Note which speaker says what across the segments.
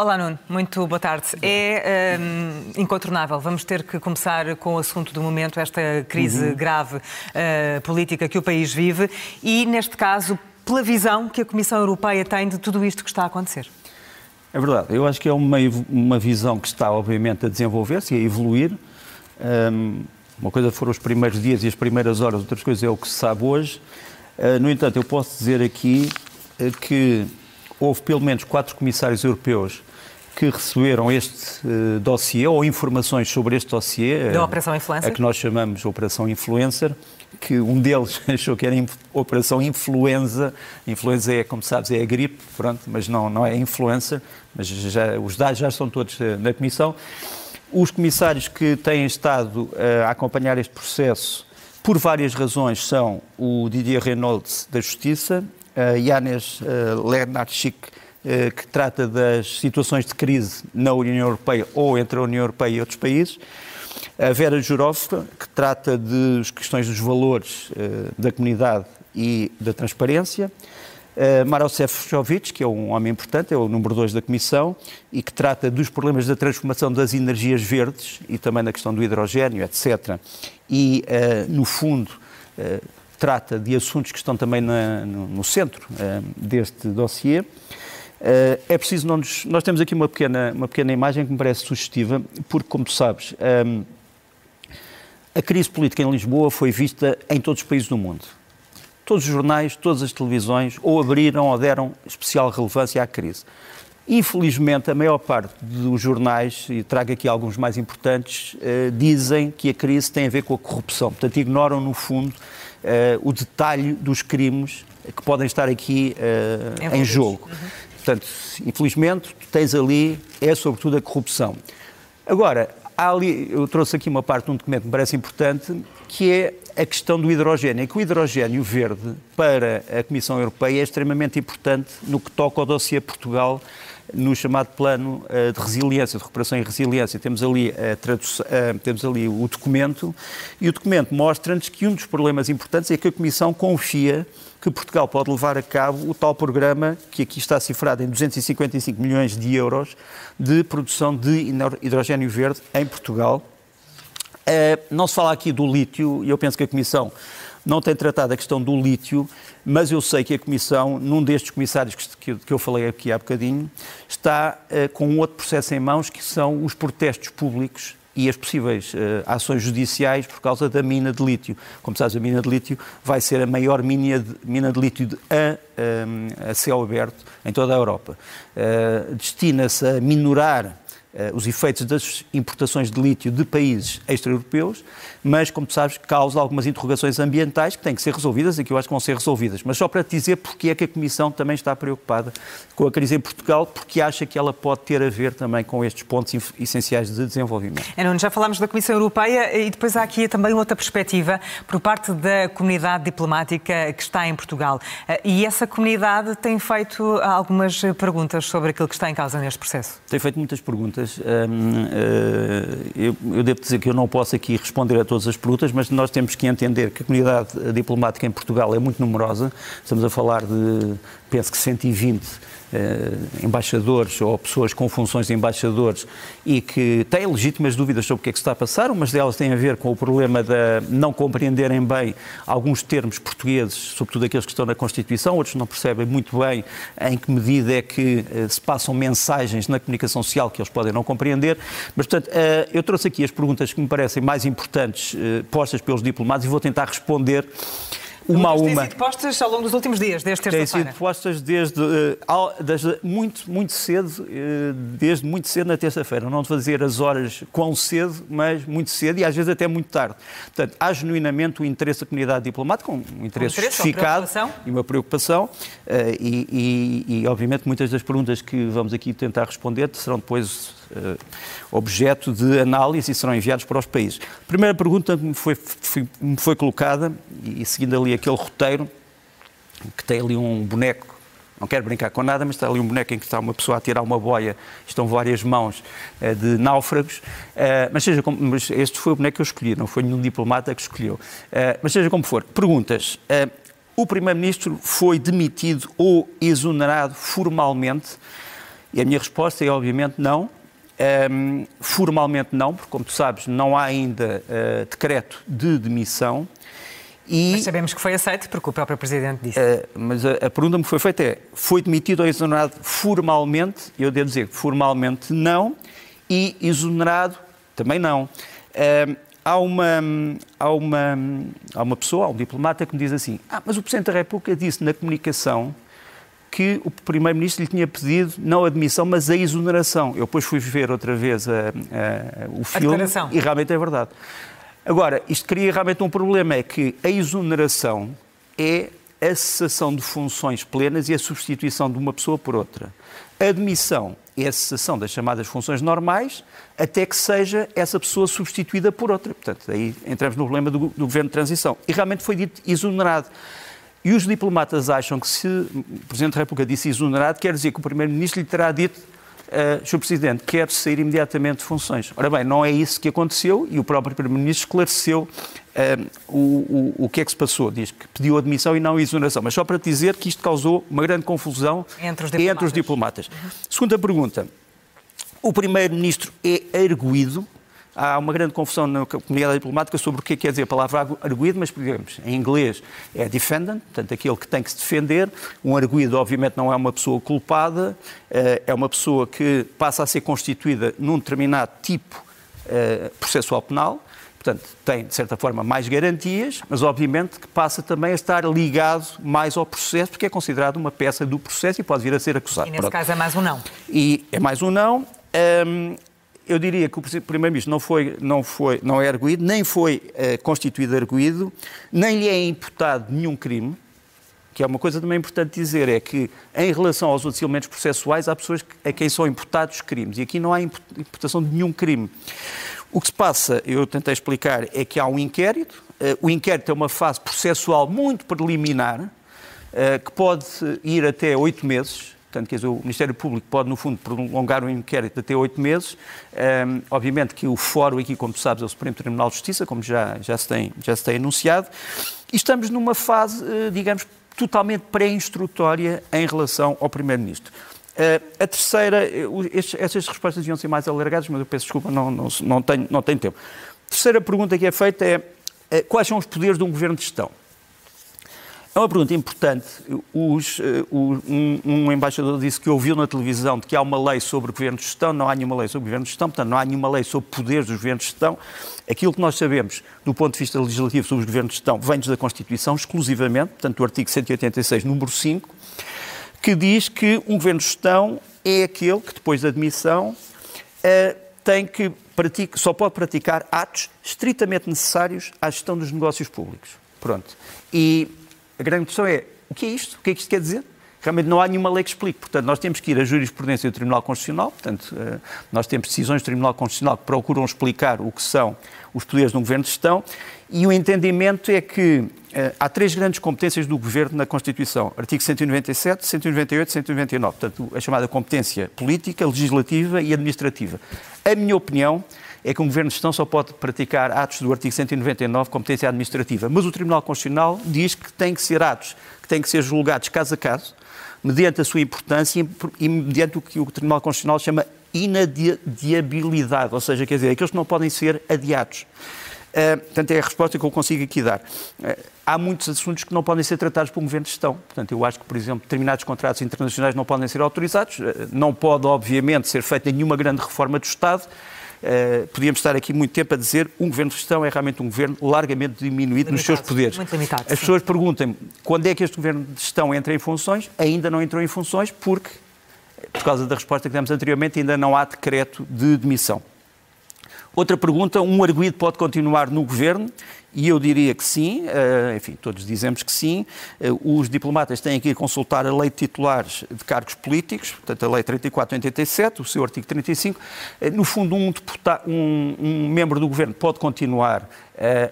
Speaker 1: Olá, Nuno. Muito boa tarde. É um, incontornável. Vamos ter que começar com o assunto do momento, esta crise uhum. grave uh, política que o país vive e, neste caso, pela visão que a Comissão Europeia tem de tudo isto que está a acontecer.
Speaker 2: É verdade. Eu acho que é uma, uma visão que está, obviamente, a desenvolver-se e a evoluir. Um, uma coisa foram os primeiros dias e as primeiras horas, outras coisas é o que se sabe hoje. Uh, no entanto, eu posso dizer aqui uh, que houve pelo menos quatro comissários europeus que receberam este uh, dossiê ou informações sobre este dossiê.
Speaker 1: Da Operação Influencer?
Speaker 2: A que nós chamamos Operação Influencer, que um deles achou que era Operação Influenza. Influenza é, como sabes, é a gripe, pronto, mas não, não é influencer, mas já, os dados já estão todos uh, na Comissão. Os comissários que têm estado uh, a acompanhar este processo, por várias razões, são o Didier Reynolds da Justiça, uh, Janes uh, Lenarchik, eh, que trata das situações de crise na União Europeia ou entre a União Europeia e outros países. A Vera Jurovska, que trata das questões dos valores eh, da comunidade e da transparência. Maroš Sefcovic, que é um homem importante, é o número 2 da Comissão, e que trata dos problemas da transformação das energias verdes e também da questão do hidrogênio, etc. E, no fundo, trata de assuntos que estão também na, no, no, centro deste dossiê. Uh, é preciso não nos, Nós temos aqui uma pequena, uma pequena imagem que me parece sugestiva, porque, como tu sabes, um, ehm, a crise política em Lisboa foi vista em todos os países do mundo. Todos os jornais, todas as televisões ou abriram ou deram especial relevância à crise. Infelizmente, a maior parte dos jornais, e trago aqui alguns mais importantes, uh, dizem que a crise tem a ver com a corrupção. Portanto, ignoram, no fundo, uh, o detalhe dos crimes que podem estar aqui uh, em jogo. Uhum. Portanto, infelizmente, tens ali, é sobretudo a corrupção. Agora, ali, eu trouxe aqui uma parte de um documento que me parece importante, que é a questão do hidrogênio. É que o hidrogênio verde, para a Comissão Europeia, é extremamente importante no que toca ao dossiê Portugal, no chamado Plano eh, de Resiliência, de Recuperação e Resiliência. Temos ali, eh, temos ali o documento, e o documento mostra-nos que um dos problemas importantes é que a Comissão confia que Portugal pode levar a cabo o tal programa que aqui está cifrado em 255 milhões de euros de produção de hidrogênio verde em Portugal. Eh, não se fala aqui do lítio, e eu penso que a Comissão não tem tratado a questão do lítio, mas eu sei que a Comissão, num destes comissários que, eu falei aqui há bocadinho, está uh, com um outro processo em mãos, que são os protestos públicos e as possíveis uh, ações judiciais por causa da mina de lítio. Como sabes, a mina de lítio vai ser a maior mina de, mina de lítio a, um, a céu aberto em toda a Europa. Uh, Destina-se a minorar eh, os efeitos das importações de lítio de países extra-europeus, mas, como tu sabes, causa algumas interrogações ambientais que têm que ser resolvidas e que eu acho que vão ser resolvidas. Mas só para te dizer porque é que a Comissão também está preocupada com a crise em Portugal, porque acha que ela pode ter a ver também com estes pontos essenciais de desenvolvimento.
Speaker 1: Nuno, já falámos da Comissão Europeia e depois há aqui também outra perspectiva por parte da comunidade diplomática que está em Portugal. Eh, e essa comunidade tem feito algumas perguntas sobre aquilo que está em causa neste processo.
Speaker 2: Tem feito muitas perguntas perguntas. Eh, eu, eu devo dizer que eu não posso aqui responder a todas as perguntas, mas nós temos que entender que a comunidade diplomática em Portugal é muito numerosa. Estamos a falar de, penso que 120 eh, embaixadores ou pessoas com funções de embaixadores e que têm legítimas dúvidas sobre o que é que se está a passar. Umas delas têm a ver com o problema de não compreenderem bem alguns termos portugueses, sobretudo aqueles que estão na Constituição, outros não percebem muito bem em que medida é que eh, se passam mensagens na comunicação social que eles podem não compreender. Mas, portanto, eh, eu trouxe aqui as perguntas que me parecem mais importantes postas pelos diplomatas e vou tentar responder
Speaker 1: uma a uma. Têm sido postas ao longo dos últimos dias, desde terça-feira.
Speaker 2: Têm sido postas desde, uh, desde muito, muito cedo, uh, desde muito cedo na terça-feira. Não fazer as horas quão cedo, mas muito cedo e às vezes até muito tarde. Portanto, há genuinamente o interesse da comunidade diplomática, um interesse, um interesse justificado uma e uma preocupação. E, e, e, obviamente, muitas das perguntas que vamos aqui tentar responder serão depois objeto de análise e serão enviados para os países. A primeira pergunta me foi, foi, me foi colocada, e seguindo ali aquele roteiro, que tem ali um boneco não quero brincar com nada, mas está ali um boneco em que está uma pessoa a tirar uma boia, estão várias mãos uh, de náufragos, uh, mas seja como, mas este foi o boneco que eu escolhi, não foi nenhum diplomata que escolheu. Mas seja como for, perguntas. o Primeiro-Ministro foi demitido ou exonerado formalmente? E a minha resposta é, obviamente, não. Um, formalmente não, porque, como tu sabes, não há ainda uh, decreto de demissão.
Speaker 1: E, mas sabemos que foi aceito, porque o próprio Presidente disse. Uh,
Speaker 2: mas a, a, pergunta que me foi feita é: foi demitido ou exonerado formalmente? Eu devo dizer que formalmente não, e exonerado também não. Uh, há, uma, há, uma, há uma pessoa, há um diplomata que me diz assim: ah, mas o Presidente da República disse na comunicação que o Primeiro-Ministro lhe tinha pedido não a admissão, mas a exoneração. Eu depois fui ver outra vez a, a, o filme a e realmente é verdade. Agora, isto cria realmente um problema, é que a exoneração é a cessação de funções plenas e a substituição de uma pessoa por outra. A admissão é a cessação das chamadas funções normais até que seja essa pessoa substituída por outra. Portanto, aí entramos no problema do, do governo de transição. E realmente foi dito exonerado. E os diplomatas acham que se o Presidente da República disse exonerado, quer dizer que o Primeiro-Ministro lhe terá dito uh, Sr. Presidente, quer sair imediatamente de funções. Ora bem, não é isso que aconteceu e o próprio Primeiro-Ministro esclareceu uh, o, o, o que é que se passou. Diz que pediu admissão e não exoneração. Mas só para dizer que isto causou uma grande confusão entre os diplomatas. Entre os diplomatas. Segunda pergunta. O Primeiro-Ministro é arguído há uma grande confusão na comunidade diplomática sobre o que é quer dizer a palavra arguído, mas, digamos, em inglês é defendant, portanto, aquele que tem que se defender. Um arguído, obviamente, não é uma pessoa culpada, eh, é uma pessoa que passa a ser constituída num determinado tipo eh, processual penal, portanto, tem, de certa forma, mais garantias, mas, obviamente, que passa também a estar ligado mais ao processo, porque é considerado uma peça do processo e pode vir a ser acusado.
Speaker 1: E, nesse Pronto. caso, é mais um não.
Speaker 2: E é mais um não. Um, eu diria que o Primeiro-Ministro não, foi, não, foi, não é arguído, nem foi uh, constituído arguído, nem lhe é imputado nenhum crime, que é uma coisa também importante dizer, é que em relação aos outros elementos processuais há pessoas a quem são imputados crimes e aqui não há imputação de nenhum crime. O que se passa, eu tentei explicar, é que há um inquérito, uh, o inquérito é uma fase processual muito preliminar, uh, que pode ir até oito meses, Portanto, quer dizer, o Ministério Público pode, no fundo, prolongar o inquérito até oito meses. Um, obviamente que o fórum aqui, como tu sabes, é o Supremo Tribunal de Justiça, como já, já, se, tem, já se tem anunciado. E estamos numa fase, eh, digamos, totalmente pré-instrutória em relação ao Primeiro-Ministro. Uh, a terceira, eh, estas respostas deviam ser mais alargadas, mas eu peço desculpa, não, não, não, tenho, não tenho tempo. A terceira pergunta que é feita é quais são os poderes de um governo de gestão? É uma pergunta importante. Os, eh, um, um, embaixador disse que ouviu na televisão de que há uma lei sobre o governo de gestão, não há nenhuma lei sobre o governo de gestão, portanto, não há nenhuma lei sobre poderes dos governos de gestão. Aquilo que nós sabemos do ponto de vista legislativo sobre os governos de gestão vem-nos da Constituição exclusivamente, portanto, do artigo 186, número 5, que diz que um governo de gestão é aquele que, depois da admissão, uh, tem que pratica, só pode praticar atos estritamente necessários à gestão dos negócios públicos. Pronto. E a grande questão é, o que é isto? O que é que isto quer dizer? Realmente não há nenhuma lei que explique. Portanto, nós temos que ir à jurisprudência do Tribunal Constitucional, portanto, eh, nós temos decisões do Tribunal Constitucional que procuram explicar o que são os poderes de um governo de gestão e o entendimento é que eh, há três grandes competências do governo na Constituição: artigo 197, 198 e 199. Portanto, a chamada competência política, legislativa e administrativa. A minha opinião é que um governo de gestão só pode praticar atos do artigo 199, competência administrativa. Mas o Tribunal Constitucional diz que tem que ser atos que têm que ser julgados caso a caso, mediante a sua importância e mediante o que o Tribunal Constitucional chama inadiabilidade, ou seja, quer dizer, aqueles que não podem ser adiados. Uh, portanto, é a resposta que eu consigo aqui dar. Uh, há muitos assuntos que não podem ser tratados por um governo de gestão. Portanto, eu acho que, por exemplo, determinados contratos internacionais não podem ser autorizados. Uh, não pode, obviamente, ser feita nenhuma grande reforma do Estado uh, podíamos estar aqui muito tempo a dizer um governo de gestão é realmente um governo largamente diminuído limitado, nos seus poderes.
Speaker 1: Muito limitado,
Speaker 2: As
Speaker 1: sim.
Speaker 2: pessoas perguntam quando é que este governo de gestão entra em funções? Ainda não entrou em funções porque, por causa da resposta que demos anteriormente, ainda não há decreto de demissão. Outra pergunta, um arguído pode continuar no governo? E eu diria que sim, uh, enfim, todos dizemos que sim. Uh, os diplomatas têm que ir consultar a lei de titulares de cargos políticos, portanto, a lei 3487, o seu artigo 35. Uh, no fundo, um, deputado, um, um, membro do governo pode continuar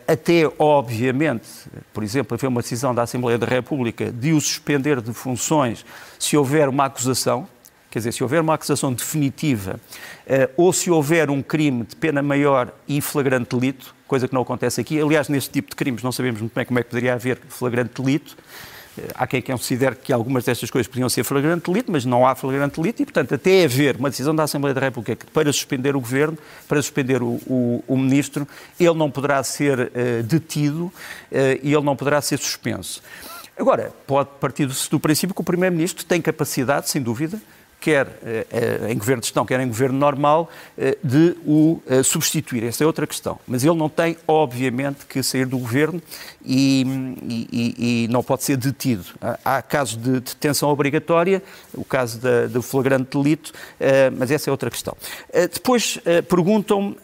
Speaker 2: até, obviamente, por exemplo, haver uma decisão da Assembleia da República de o suspender de funções se houver uma acusação, Quer dizer, se houver uma acusação definitiva uh, ou se houver um crime de pena maior e flagrante delito, coisa que não acontece aqui. Aliás, neste tipo de crimes não sabemos muito bem como é que poderia haver flagrante delito. Uh, há quem considere que algumas destas coisas podiam ser flagrante delito, mas não há flagrante delito e, portanto, até haver uma decisão da Assembleia da República para suspender o governo, para suspender o, o, o ministro, ele não poderá ser uh, detido e ele não poderá ser suspenso. Agora, pode partir do princípio que o Primeiro-Ministro tem capacidade, sem dúvida, quer eh, em governo de gestão, quer em governo normal, eh, de o eh, substituir. Essa é outra questão. Mas ele não tem, obviamente, que sair do governo e, e, e não pode ser detido. Há casos de detenção obrigatória, o caso da, do flagrante delito, mas essa é outra questão. Depois perguntam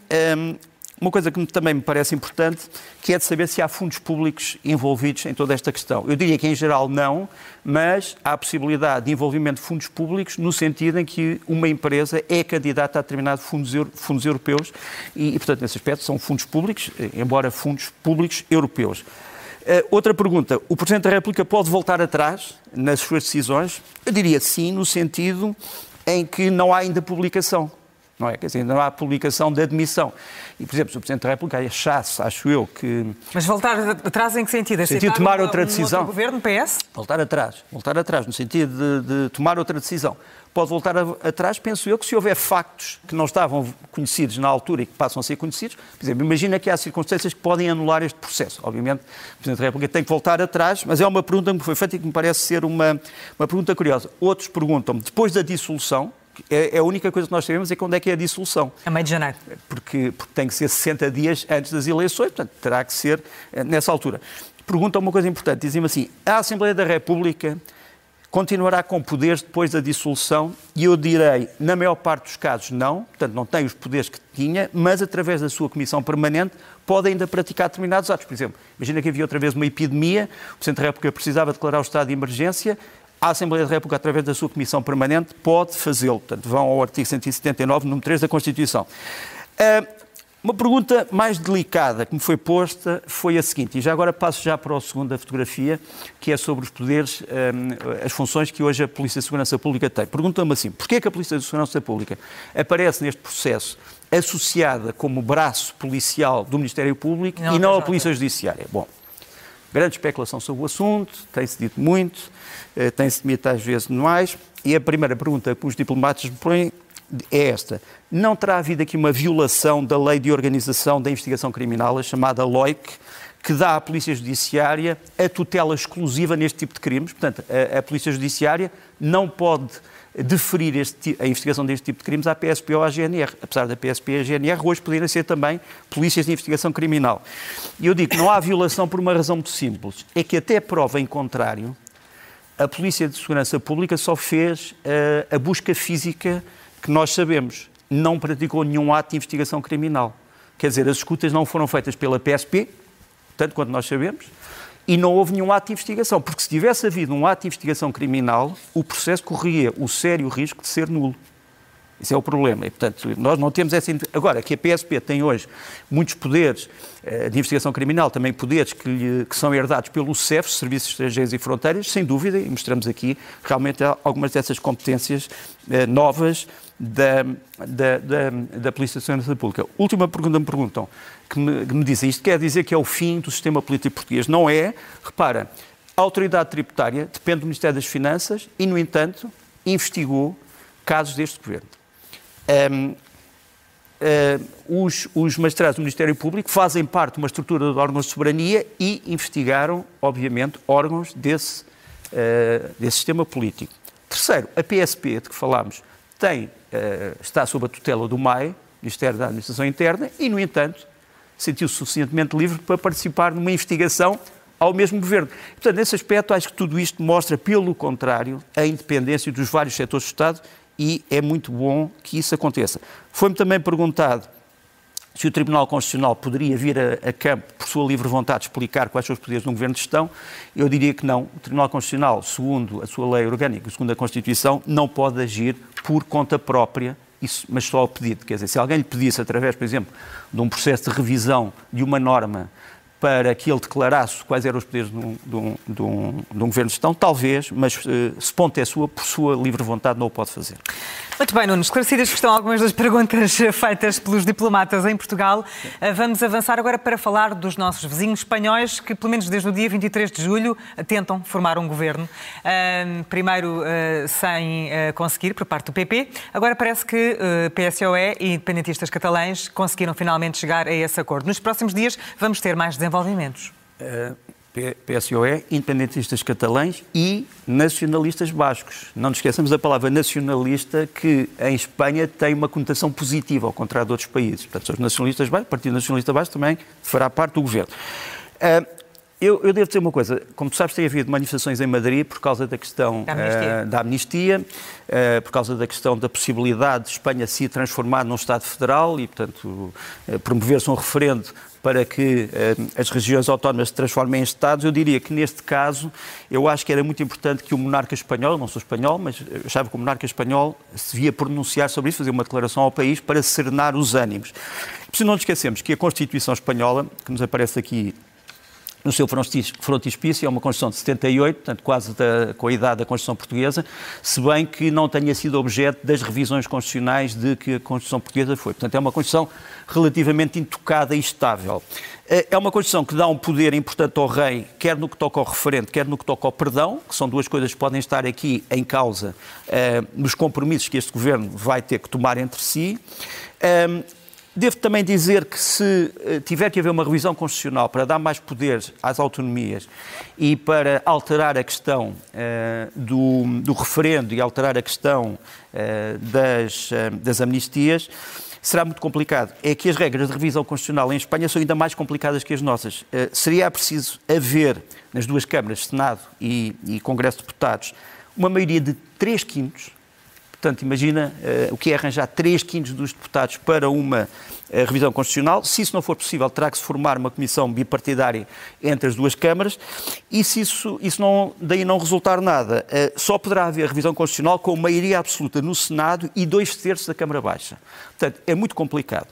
Speaker 2: uma coisa que também me parece importante, que é de saber se há fundos públicos envolvidos em toda esta questão. Eu diria que em geral não, mas há a possibilidade de envolvimento de fundos públicos no sentido em que uma empresa é candidata a determinados fundos, fundos europeus e, e, portanto, nesse aspecto são fundos públicos, embora fundos públicos europeus. Uh, outra pergunta. O Presidente da República pode voltar atrás nas suas decisões? Eu diria sim, no sentido em que não há ainda publicação não é? Quer dizer, ainda não há publicação da admissão. E, por exemplo, se o Presidente da República achasse, acho eu, que...
Speaker 1: Mas voltar atrás em que sentido?
Speaker 2: No sentido de tomar uma, outra decisão.
Speaker 1: Um governo, PS?
Speaker 2: Voltar atrás. Voltar atrás, no sentido de, de tomar outra decisão. Pode voltar a, atrás, penso eu, que se houver factos que não estavam conhecidos na altura e que passam a ser conhecidos, por exemplo, imagina que há circunstâncias que podem anular este processo. Obviamente, o Presidente da República tem que voltar atrás, mas é uma pergunta que me foi feita e que me parece ser uma, uma pergunta curiosa. Outros perguntam-me, depois da dissolução, é, é, a única coisa que nós sabemos é quando é que é a dissolução.
Speaker 1: A meio de janeiro.
Speaker 2: Porque, porque tem que ser 60 dias antes das eleições, portanto, terá que ser eh, nessa altura. Pergunta uma coisa importante, dizem-me assim, a Assembleia da República continuará com poderes depois da dissolução? E eu direi, na maior parte dos casos, não, portanto, não tem os poderes que tinha, mas através da sua comissão permanente pode ainda praticar determinados atos. Por exemplo, imagina que havia outra vez uma epidemia, o Presidente da República precisava declarar o estado de emergência, a Assembleia da República, através da sua Comissão Permanente, pode fazê-lo. Portanto, vão ao artigo 179, número 3 da Constituição. Uh, uma pergunta mais delicada que me foi posta foi a seguinte, e já agora passo já para a segunda fotografia, que é sobre os poderes, as funções que hoje a Polícia de Segurança Pública tem. Pergunta-me assim, porquê que a Polícia de Segurança Pública aparece neste processo associada como braço policial do Ministério Público não, e não a Polícia Judiciária? Bom, grande especulação sobre o assunto, tem-se dito muito, eh, tem-se dito às vezes mais, e a primeira pergunta que os diplomatas me põem é esta. Não terá havido aqui uma violação da lei de organização da investigação criminal, a chamada LOIC, que dá à Polícia Judiciária a tutela exclusiva neste tipo de crimes. Portanto, a, a Polícia Judiciária não pode deferir este, a investigação deste tipo de crimes à PSP ou à GNR, apesar da PSP e a GNR hoje poderem ser também polícias de investigação criminal. E eu digo que não há violação por uma razão muito simples, é que até prova em contrário, a Polícia de Segurança Pública só fez uh, a busca física que nós sabemos, não praticou nenhum ato de investigação criminal. Quer dizer, as escutas não foram feitas pela PSP, tanto quanto nós sabemos, e não houve nenhum ato de investigação, porque se tivesse havido um ato de investigação criminal, o processo corria o sério risco de ser nulo. Isso é o problema. E, portanto, nós não temos essa. Agora, que a PSP tem hoje muitos poderes eh, de investigação criminal, também poderes que, lhe, que são herdados pelo CEF, Serviços Estrangeiros e Fronteiras, sem dúvida, e mostramos aqui realmente algumas dessas competências eh, novas da, da, da, da Polícia de Segurança Pública. Última pergunta me perguntam, que me, que me dizem, isto quer dizer que é o fim do sistema político português? Não é. Repara, a autoridade tributária depende do Ministério das Finanças e, no entanto, investigou casos deste governo. Um, uh, os, os magistrados do Ministério Público fazem parte de uma estrutura de órgãos de soberania e investigaram, obviamente, órgãos desse, uh, desse sistema político. Terceiro, a PSP, de que falámos, tem, uh, está sob a tutela do MAE, Ministério da Administração Interna e, no entanto, sentiu-se suficientemente livre para participar numa investigação ao mesmo governo. Portanto, nesse aspecto, acho que tudo isto mostra, pelo contrário, a independência dos vários setores do Estado e é muito bom que isso aconteça. Foi-me também perguntado se o Tribunal Constitucional poderia vir a, a, campo, por sua livre vontade, explicar quais são os poderes de um governo de gestão, eu diria que não. O Tribunal Constitucional, segundo a sua lei orgânica, segundo a Constituição, não pode agir por conta própria, isso, mas só ao pedido. Quer dizer, se alguém lhe pedisse, através, por exemplo, de um processo de revisão de uma norma, para que ele declarasse quais eram os poderes de um, de um, de um, de um governo de gestão, talvez, mas uh, se ponto é sua, por sua livre vontade, não o pode fazer.
Speaker 1: Muito bem, Nuno. Esclarecidas que estão algumas das perguntas feitas pelos diplomatas em Portugal, eh, vamos avançar agora para falar dos nossos vizinhos espanhóis que, pelo menos desde o dia 23 de julho, tentam formar um governo. Primeiro eh, sem eh, conseguir, por parte do PP. Agora parece que PSOE e independentistas catalães conseguiram finalmente chegar a esse acordo. Nos próximos dias vamos ter mais desenvolvimentos.
Speaker 2: PSOE, independentistas catalães e nacionalistas bascos. Não nos esqueçamos da palavra nacionalista, que em Espanha tem uma conotação positiva, ao contrário de outros países. Portanto, os nacionalistas bascos, o Partido Nacionalista Basco também fará parte do governo. Uh, eu, eu, devo dizer uma coisa. Como tu sabes, tem havido manifestações em Madrid por causa da questão
Speaker 1: da amnistia,
Speaker 2: uh, da amnistia uh, por causa da questão da possibilidade de Espanha se transformar num Estado federal e, portanto, uh, promover-se um referendo para que as regiões autónomas se transformem em Estados. Eu diria que, neste caso, eu acho que era muito importante que o monarca espanhol, não sou espanhol, mas achava que o monarca espanhol se via pronunciar sobre isso, fazer uma declaração ao país para serenar os ânimos. Se não nos esquecemos que a Constituição Espanhola, que nos aparece aqui no seu frontispício, é uma Constituição de 78, portanto quase da, com a idade da Constituição Portuguesa, se bem que não tenha sido objeto das revisões constitucionais de que a Constituição Portuguesa foi. Portanto, é uma Constituição relativamente intocada e estável. Eh, é uma Constituição que dá um poder importante ao rei, quer no que toca ao referente, quer no que toca ao perdão, que são duas coisas que podem estar aqui em causa eh, nos compromissos que este governo vai ter que tomar entre si. Eh, Devo também dizer que se eh, tiver que haver uma revisão constitucional para dar mais poderes às autonomias e para alterar a questão uh, do, do, referendo e alterar a questão uh, das, uh, das amnistias, será muito complicado. É que as regras de revisão constitucional em Espanha são ainda mais complicadas que as nossas. seria preciso haver, nas duas câmaras, Senado e, e Congresso de Deputados, uma maioria de 3 quintos, Portanto, imagina uh, o que é arranjar 3 quintos dos deputados para uma uh, revisão constitucional. Se isso não for possível, terá que se formar uma comissão bipartidária entre as duas câmaras e se isso, isso não, daí não resultar nada, uh, só poderá haver revisão constitucional com maioria absoluta no Senado e dois terços da Câmara Baixa. Portanto, é muito complicado.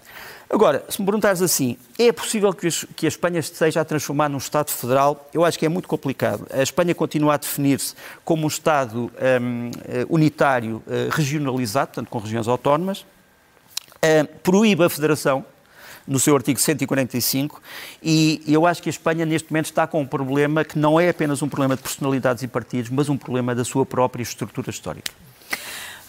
Speaker 2: Agora, se me perguntares assim, é possível que a Espanha esteja a transformar num Estado federal? Eu acho que é muito complicado. A Espanha continua a definir-se como um Estado um, eh, unitário, uh, regionalizado, portanto com regiões autónomas, uh, proíbe a federação, no seu artigo 145, e eu acho que a Espanha neste momento está com um problema que não é apenas um problema de personalidades e partidos, mas um problema da sua própria estrutura histórica.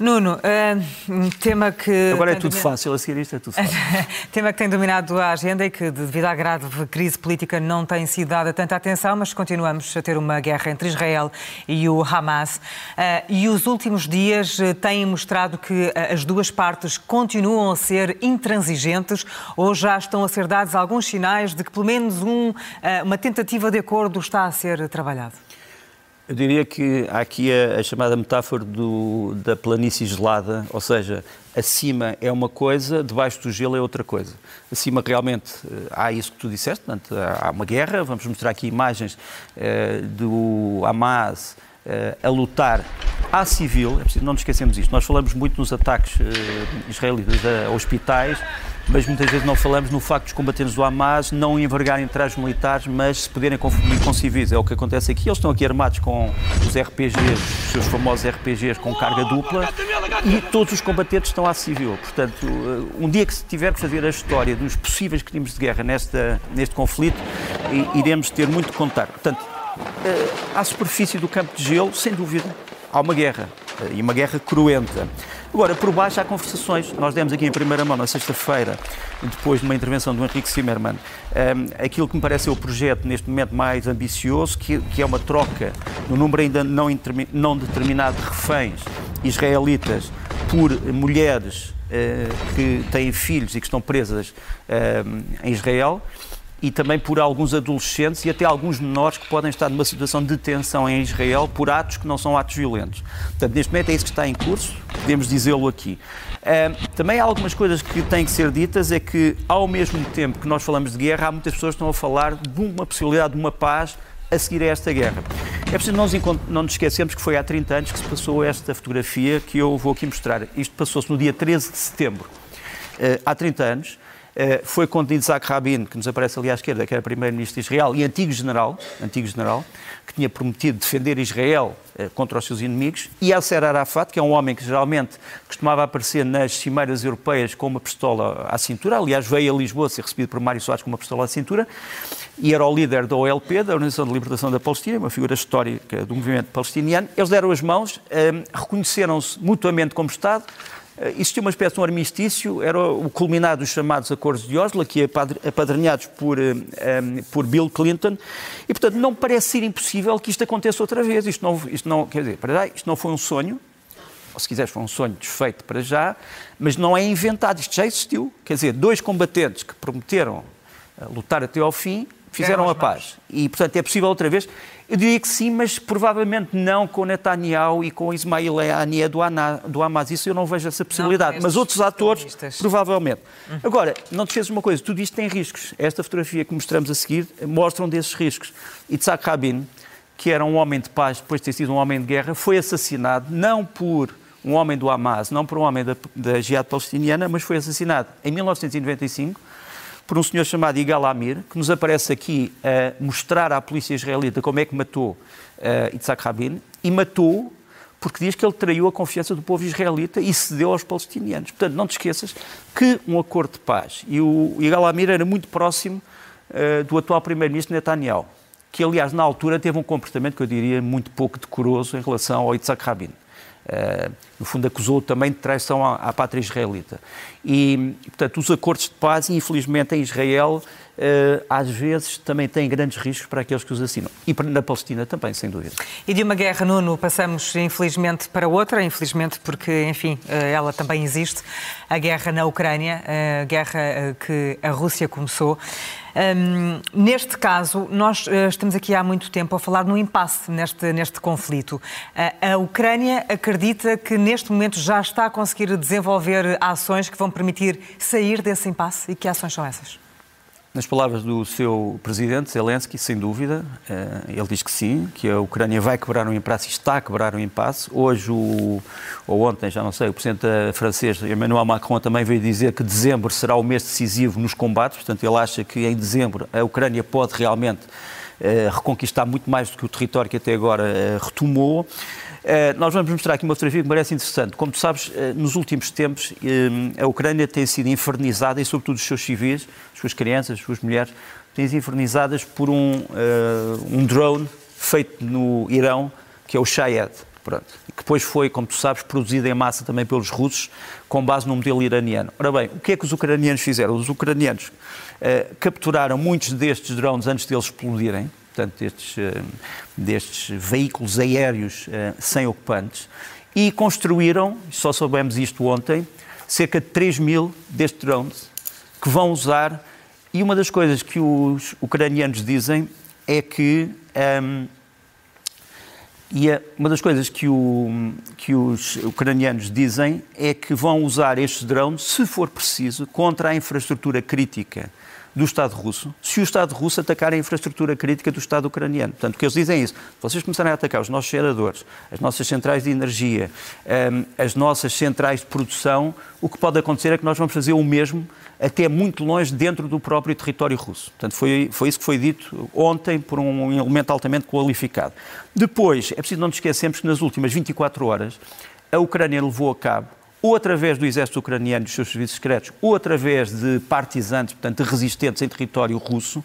Speaker 1: Nuno, uh, um tema que.
Speaker 2: Agora é tudo dominado... fácil, a seguir isto é tudo fácil.
Speaker 1: tema que tem dominado a agenda e que, devido à grave crise política, não tem sido dada tanta atenção, mas continuamos a ter uma guerra entre Israel e o Hamas. Uh, e os últimos dias eh, têm mostrado que as duas partes continuam a ser intransigentes ou já estão a ser dados alguns sinais de que, pelo menos, um, uma tentativa de acordo está a ser trabalhado.
Speaker 2: Eu diria que há aqui a, a chamada metáfora do, da planície gelada, ou seja, acima é uma coisa, debaixo do gelo é outra coisa. Acima realmente eh, há isso que tu disseste, portanto, há uma guerra, vamos mostrar aqui imagens eh, do Hamas a lutar à civil, é preciso, não nos esquecemos isto, nós falamos muito nos ataques eh, israelitas a hospitais, mas muitas vezes não falamos no facto dos combatentes do Hamas não envergarem trajes militares, mas se poderem confundir com civis. É o que acontece aqui. Eles estão aqui armados com os RPGs, os seus famosos RPGs com carga dupla, e todos os combatentes estão à civil. Portanto, um dia que se tiver que fazer a história dos possíveis crimes de guerra nesta, neste conflito, iremos ter muito que contar. Portanto, eh, à superfície do campo de gelo, sem dúvida, há uma guerra. Eh, e uma guerra cruenta. Agora, por baixo há conversações. Nós demos aqui em primeira mão, na sexta-feira, depois de uma intervenção do Henrique Zimmermann, um, ehm, aquilo que me parece ser o projeto neste momento mais ambicioso, que, que é uma troca no número ainda não, não determinado de reféns israelitas por mulheres que têm filhos e que estão presas em Israel e também por alguns adolescentes e até alguns menores que podem estar numa situação de detenção em Israel por atos que não são atos violentos. Portanto, neste momento é isso que está em curso, podemos dizê-lo aqui. Uh, também há algumas coisas que têm que ser ditas, é que ao mesmo tempo que nós falamos de guerra, há muitas pessoas que estão a falar de uma possibilidade de uma paz a seguir a esta guerra. É preciso nós não nos esquecermos que foi há 30 anos que se passou esta fotografia que eu vou aqui mostrar. Isto passou-se no dia 13 de setembro. Uh, há 30 anos, foi contra Isaac Rabin, que nos aparece ali à esquerda, que era primeiro-ministro de Israel e antigo general, antigo general, que tinha prometido defender Israel eh, contra os seus inimigos, e Yasser Arafat, que é um homem que geralmente costumava aparecer nas cimeiras europeias com uma pistola à cintura, aliás veio a Lisboa ser recebido por Mário Soares com uma pistola à cintura, e era o líder da OLP, da Organização de Libertação da Palestina, uma figura histórica do movimento palestiniano. Eles deram as mãos, eh, reconheceram-se mutuamente como Estado, eh, existia uma espécie de um armistício, era o culminado dos chamados Acordos de Oslo, aqui apadrinhados por, um, eh, eh, por Bill Clinton, e, portanto, não parece ser impossível que isto aconteça outra vez. Isto não, isto não, quer dizer, para já, isto não foi um sonho, ou se quiseres, foi um sonho desfeito para já, mas não é inventado, isto já existiu. Quer dizer, dois combatentes que prometeram lutar até ao fim fizeram a paz. E, portanto, é possível outra vez. Eu diria que sim, mas provavelmente não com Netanyahu e com Ismail Haniyeh do, do Hamas. Isso eu não vejo essa possibilidade. Não, mas outros atores, provavelmente. Uhum. Agora, não te esqueças uma coisa, tudo isto tem riscos. Esta fotografia que mostramos a seguir mostra um desses riscos. Itzhak Rabin, que era um homem de paz depois de ter sido um homem de guerra, foi assassinado não por um homem do Hamas, não por um homem da, da Jihad palestiniana, mas foi assassinado em 1995 por um senhor chamado Igal Amir, que nos aparece aqui a mostrar à polícia israelita como é que matou uh, Itzhak Rabin, e matou porque diz que ele traiu a confiança do povo israelita e cedeu aos palestinianos. Portanto, não te esqueças que um acordo de paz, e o Igal Amir era muito próximo uh, do atual primeiro-ministro Netanyahu, que aliás na altura teve um comportamento que eu diria muito pouco decoroso em relação ao Itzhak Rabin. Uh, no fundo, acusou também de traição à, à pátria israelita. E, portanto, os acordos de paz, infelizmente, em Israel, uh, às vezes também têm grandes riscos para aqueles que os assinam. E na Palestina também, sem dúvida.
Speaker 1: E de uma guerra, Nuno, passamos infelizmente para outra, infelizmente porque, enfim, eh, ela também existe, a guerra na Ucrânia, a guerra que a Rússia começou. Um, neste caso, nós estamos aqui há muito tempo a falar no impasse neste, neste conflito. A Ucrânia acredita que neste momento já está a conseguir desenvolver ações que vão permitir sair desse impasse? E que ações são essas?
Speaker 2: Nas palavras do seu presidente, Zelensky, sem dúvida, eh, ele diz que sim, que a Ucrânia vai quebrar um impasse e está a quebrar um impasse. Hoje, o, ou ontem, já não sei, o presidente francês, Emmanuel Macron, também veio dizer que dezembro será o mês decisivo nos combates, portanto, ele acha que em dezembro a Ucrânia pode realmente eh, reconquistar muito mais do que o território que até agora eh, retomou. Uh, nós vamos mostrar aqui uma fotografia que parece interessante. Como tu sabes, uh, nos últimos tempos, uh, a Ucrânia tem sido infernizada, e sobretudo os seus civis, as suas crianças, as suas mulheres, têm sido infernizadas por um, um drone feito no Irão, que é o Shayed. Pronto. Que depois foi, como tu sabes, produzido em massa também pelos russos, com base no modelo iraniano. Ora bem, o que é que os ucranianos fizeram? Os ucranianos capturaram muitos destes drones antes de eles explodirem, portanto, destes, eh, destes veículos aéreos eh, sem ocupantes, e construíram, só soubemos isto ontem, cerca de 3 mil destes drones que vão usar. E uma das coisas que os ucranianos dizem é que. Um, ehm, e uma das coisas que, o, que os ucranianos dizem é que vão usar estes drones, se for preciso, contra a infraestrutura crítica do Estado russo se o Estado russo atacar a infraestrutura crítica do Estado ucraniano. Portanto, o que eles dizem é isso. Se vocês começarem a atacar os nossos geradores, as nossas centrais de energia, hum, as nossas centrais de produção, o que pode acontecer é que nós vamos fazer o mesmo até muito longe dentro do próprio território russo. Portanto, foi, foi isso que foi dito ontem por um elemento altamente qualificado. Depois, é preciso não nos esquecermos que nas últimas 24 horas a Ucrânia levou a cabo ou através do exército ucraniano e dos seus serviços secretos, ou através de partisantes, portanto, de resistentes em território russo,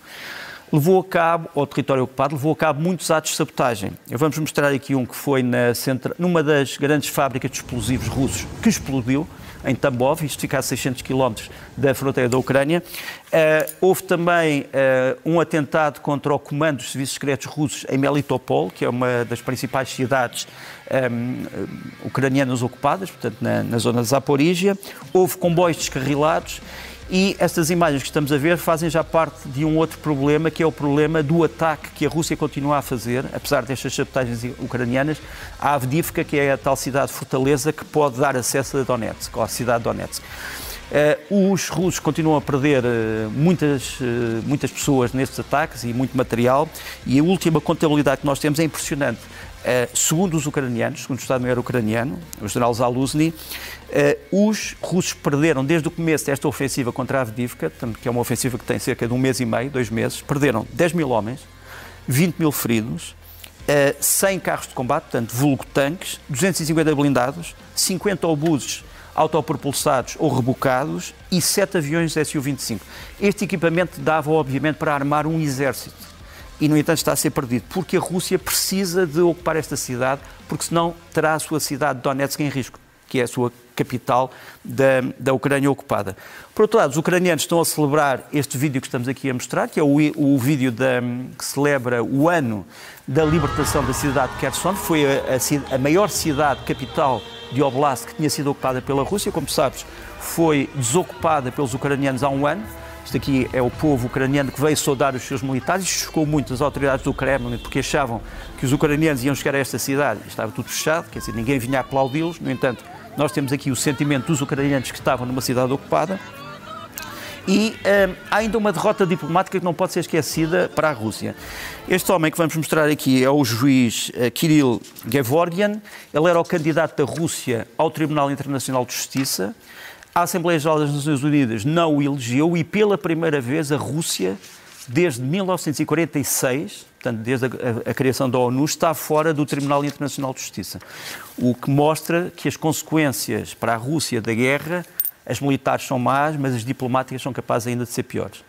Speaker 2: levou a cabo, ou território ocupado, levou a cabo muitos atos de sabotagem. Eu vamos mostrar aqui um que foi na centra, numa das grandes fábricas de explosivos russos que explodiu em Tambov, isto fica a 600 km da fronteira da Ucrânia. Uh, houve também uh, um atentado contra o comando dos serviços secretos russos em Melitopol, que é uma das principais cidades um, ucranianas ocupadas, portanto, na, na zona de Zaporígia. Houve comboios descarrilados. E estas imagens que estamos a ver fazem já parte de um outro problema, que é o problema do ataque que a Rússia continua a fazer, apesar destas sabotagens ucranianas, à Avdivka, que é a tal cidade fortaleza que pode dar acesso a Donetsk, à cidade de Donetsk. Uh, os russos continuam a perder uh, muitas, uh, muitas pessoas nestes ataques e muito material, e a última contabilidade que nós temos é impressionante. Segundo os ucranianos, segundo o Estado-Maior ucraniano, o general Zaluzny, os russos perderam desde o começo desta ofensiva contra Avdivka, que é uma ofensiva que tem cerca de um mês e meio, dois meses, perderam 10 mil homens, 20 mil feridos, 100 carros de combate, portanto, vulgo tanques, 250 blindados, 50 obuses autopropulsados ou rebocados e sete aviões Su-25. Este equipamento dava, obviamente, para armar um exército. E, no entanto, está a ser perdido, porque a Rússia precisa de ocupar esta cidade, porque senão terá a sua cidade de Donetsk em risco, que é a sua capital da, da Ucrânia ocupada. Por outro lado, os ucranianos estão a celebrar este vídeo que estamos aqui a mostrar, que é o, o vídeo da, que celebra o ano da libertação da cidade de Kherson. Foi a, a, a maior cidade capital de Oblast, que tinha sido ocupada pela Rússia, como sabes, foi desocupada pelos ucranianos há um ano. Isto aqui é o povo ucraniano que veio saudar os seus militares. Isto chocou muito as autoridades do Kremlin, porque achavam que os ucranianos iam chegar a esta cidade. Estava tudo fechado, quer dizer, ninguém vinha aplaudi-los. No entanto, nós temos aqui o sentimento dos ucranianos que estavam numa cidade ocupada. E hum, há ainda uma derrota diplomática que não pode ser esquecida para a Rússia. Este homem que vamos mostrar aqui é o juiz uh, Kirill Gevorgian. Ele era o candidato da Rússia ao Tribunal Internacional de Justiça. A Assembleia Geral das Nações Unidas não o elegeu e, pela primeira vez, a Rússia, desde 1946, portanto, desde a, a, a, criação da ONU, está fora do Tribunal Internacional de Justiça. O que mostra que as consequências para a Rússia da guerra as militares são más, mas as diplomáticas são capazes ainda de ser piores.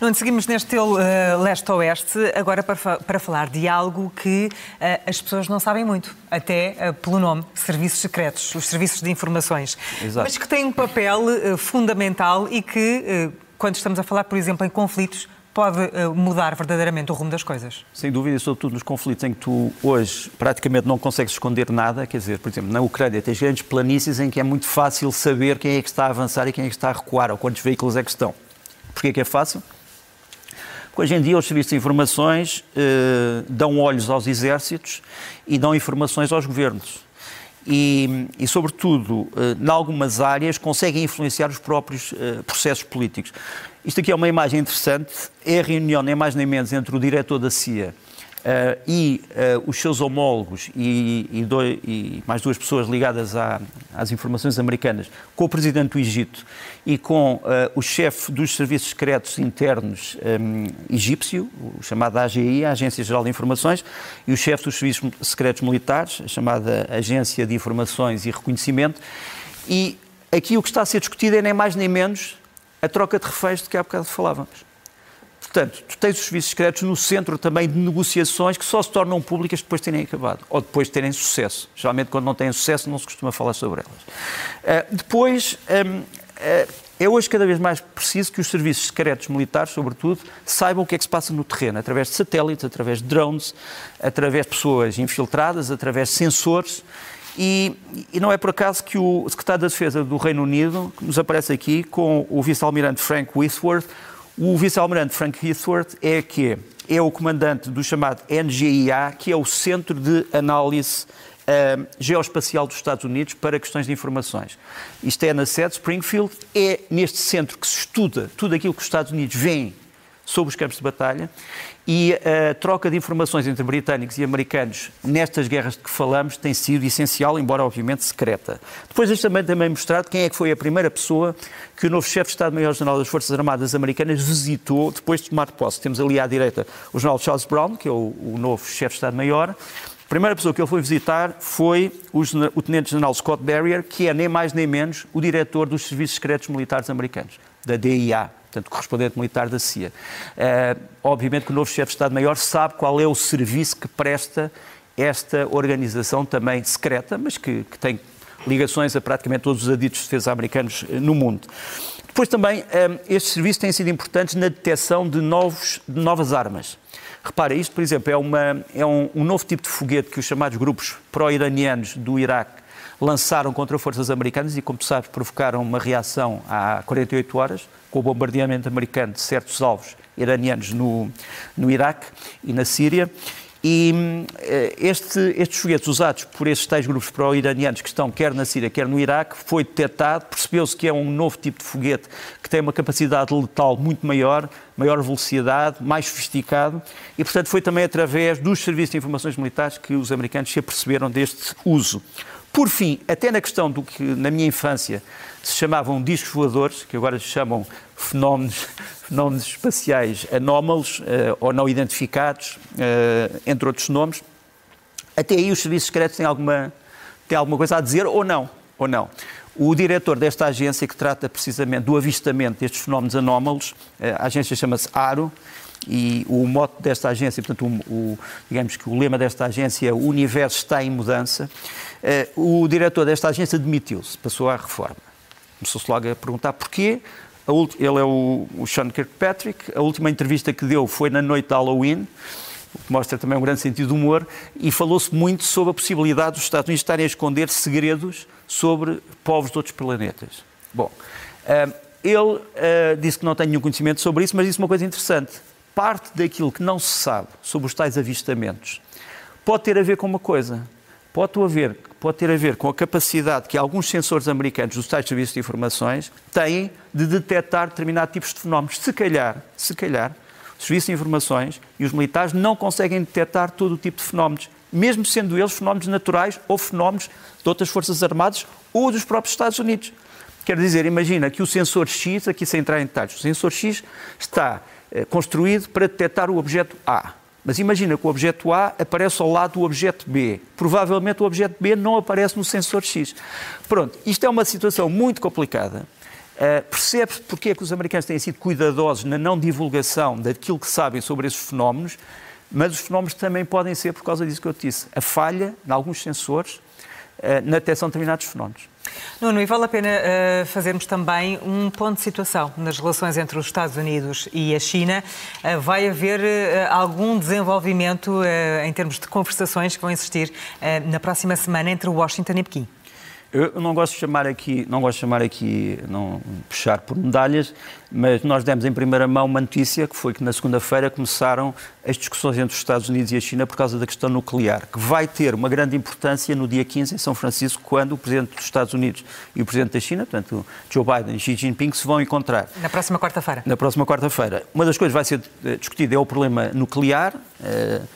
Speaker 1: Não seguimos neste uh, leste-oeste, agora para, para falar de algo que uh, as pessoas não sabem muito, até uh, pelo nome, serviços secretos, os serviços de informações. Exato. Mas que têm um papel fundamental e que, quando estamos a falar, por exemplo, em conflitos, pode eh, mudar verdadeiramente o rumo das coisas?
Speaker 2: Sem dúvida, sobretudo nos conflitos em que tu hoje praticamente não consegues esconder nada, quer dizer, por exemplo, na Ucrânia tens grandes planícies em que é muito fácil saber quem é que está a avançar e quem é que está a recuar, ou quantos veículos é que estão. Porquê que é fácil? Porque hoje em dia os serviços de informações eh, dão olhos aos exércitos e dão informações aos governos. E, e, sobretudo, eh, em algumas áreas, conseguem influenciar os próprios eh, processos políticos. Isto aqui é uma imagem interessante, é a reunião, nem mais nem menos, entre o diretor da CIA Uh, e uh, os seus homólogos e, e, dois, e, mais duas pessoas ligadas à, às informações americanas, com o presidente do Egito e com uh, o chefe dos serviços secretos internos um, egípcio, o chamado AGI, a Agência Geral de Informações, e o chefe dos serviços secretos militares, a chamada Agência de Informações e Reconhecimento. E aqui o que está a ser discutido é nem mais nem menos a troca de reféns de que há bocado falávamos. Portanto, tu tens os serviços secretos no centro também de negociações que só se tornam públicas depois de terem acabado, ou depois de terem sucesso. Geralmente, quando não têm sucesso, não se costuma falar sobre elas. Uh, depois, um, uh, ah, é hoje cada vez mais preciso que os serviços secretos militares, sobretudo, saibam o que é que se passa no terreno, através de satélites, através de drones, através de pessoas infiltradas, através de sensores. E, e, não é por acaso que o secretário da Defesa do Reino Unido nos aparece aqui com o vice-almirante Frank Whitworth, o vice-almirante Frank Heathworth é que é o comandante do chamado NGIA, que é o Centro de Análise uh, Geoespacial dos Estados Unidos para questões de informações. Isto é na sede Springfield, é neste centro que se estuda tudo aquilo que os Estados Unidos veem sobre os campos de batalha e a troca de informações entre britânicos e americanos nestas guerras de que falamos tem sido essencial, embora obviamente secreta. Depois deixo também, também mostrado quem é que foi a primeira pessoa que o novo chefe de Estado-Maior-General das Forças Armadas Americanas visitou depois de tomar posse. Temos ali à direita o general Charles Brown, que é o, o novo chefe de Estado-Maior. A primeira pessoa que ele foi visitar foi o, o Tenente-General Scott Barrier, que é nem mais nem menos o diretor dos Serviços Secretos Militares Americanos, da DIA portanto, correspondente militar da CIA. Uh, eh, obviamente que o novo chefe de Estado-Maior sabe qual é o serviço que presta esta organização também secreta, mas que, que tem ligações a praticamente todos os aditos de defesa americanos no mundo. Depois também, estes serviços têm sido importantes na detecção de, novos, de novas armas. Repara, isto, por exemplo, é, uma, é um, um novo tipo de foguete que os chamados grupos pró-iranianos do Iraque lançaram contra forças americanas e, como tu sabes, provocaram uma reação há 48 horas, com o bombardeamento americano de certos alvos iranianos no, no Iraque e na Síria. E eh, este, estes foguetes usados por estes tais grupos pró-iranianos que estão quer na Síria, quer no Iraque, foi detectado, percebeu-se que é um novo tipo de foguete que tem uma capacidade letal muito maior, maior velocidade, mais sofisticado, e portanto foi também através dos serviços de informações militares que os americanos se aperceberam deste uso. Por fim, até na questão do que na minha infância se chamavam discos voadores, que agora se chamam fenómenos, fenómenos espaciais anómalos uh, ou não identificados, uh, entre outros nomes, até aí os serviços secretos têm alguma, têm alguma coisa a dizer ou não, ou não. O diretor desta agência, que trata precisamente do avistamento destes fenómenos anómalos, eh, a agência chama-se ARO, e o mote desta agência, portanto, o, o, digamos que o lema desta agência é o universo está em mudança. Uh, o diretor desta agência demitiu-se, passou à reforma. Começou-se logo a perguntar porquê. Ele é o, o Sean Kirkpatrick. A última entrevista que deu foi na noite de Halloween, o que mostra também um grande sentido de humor, e falou-se muito sobre a possibilidade dos Estados Unidos estarem a esconder segredos sobre povos de outros planetas. Bom, uh, ele uh, disse que não tem nenhum conhecimento sobre isso, mas disse uma coisa interessante parte daquilo que não se sabe sobre os tais avistamentos pode ter a ver com uma coisa. Pode ter a ver, pode ter a ver com a capacidade que alguns sensores americanos dos tais serviços de informações têm de detectar determinados tipos de fenómenos. Se calhar, se calhar, os serviços de informações e os militares não conseguem detectar todo o tipo de fenómenos, mesmo sendo eles fenómenos naturais ou fenómenos de outras forças armadas ou dos próprios Estados Unidos. Quer dizer, imagina que o sensor X, aqui sem entrar em detalhes, o sensor X está construído para detectar o objeto A. Mas imagina que o objeto A aparece ao lado do objeto B. Provavelmente o objeto B não aparece no sensor X. Pronto, isto é uma situação muito complicada. Uh, Percebe-se porque é que os americanos têm sido cuidadosos na não divulgação daquilo que sabem sobre esses fenómenos, mas os fenómenos também podem ser por causa disso que eu te disse. A falha em alguns sensores na detecção de determinados fenómenos.
Speaker 1: Nuno, e vale a pena uh, fazermos também um ponto de situação nas relações entre os Estados Unidos e a China. Uh, vai haver uh, algum desenvolvimento em termos de conversações que vão existir na próxima semana entre Washington e Pequim?
Speaker 2: Eu não gosto de chamar aqui, não gosto de chamar aqui, não puxar por medalhas, mas nós demos em primeira mão uma notícia que foi que na segunda-feira começaram as discussões entre os Estados Unidos e a China por causa da questão nuclear, que vai ter uma grande importância no dia 15 em São Francisco, quando o Presidente dos Estados Unidos e o Presidente da China, portanto Joe Biden e Xi Jinping, se vão encontrar.
Speaker 1: Na próxima quarta-feira.
Speaker 2: Na próxima quarta-feira. Uma das coisas que vai ser eh, discutida é o problema nuclear,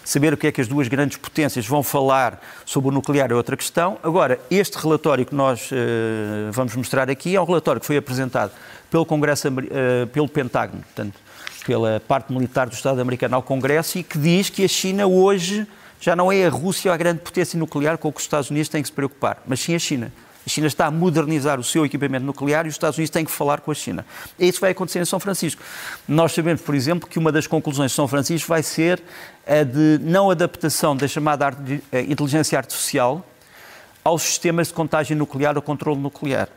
Speaker 2: saber o que é que as duas grandes potências vão falar sobre o nuclear é outra questão. Agora, este relatório que nós eh, vamos mostrar aqui é um relatório que foi apresentado pelo Congresso, uh, pelo Pentágono, portanto, pela parte militar do Estado americano ao Congresso e que diz que a China hoje já não é a Rússia a grande potência nuclear com que os Estados Unidos têm que se preocupar, mas sim a China. A China está a modernizar o seu equipamento nuclear e os Estados Unidos têm que falar com a China. E isso vai acontecer em São Francisco. Nós sabemos, por exemplo, que uma das conclusões de São Francisco vai ser a de não adaptação da chamada eh, inteligência artificial aos sistemas de contagem nuclear ou controle nuclear.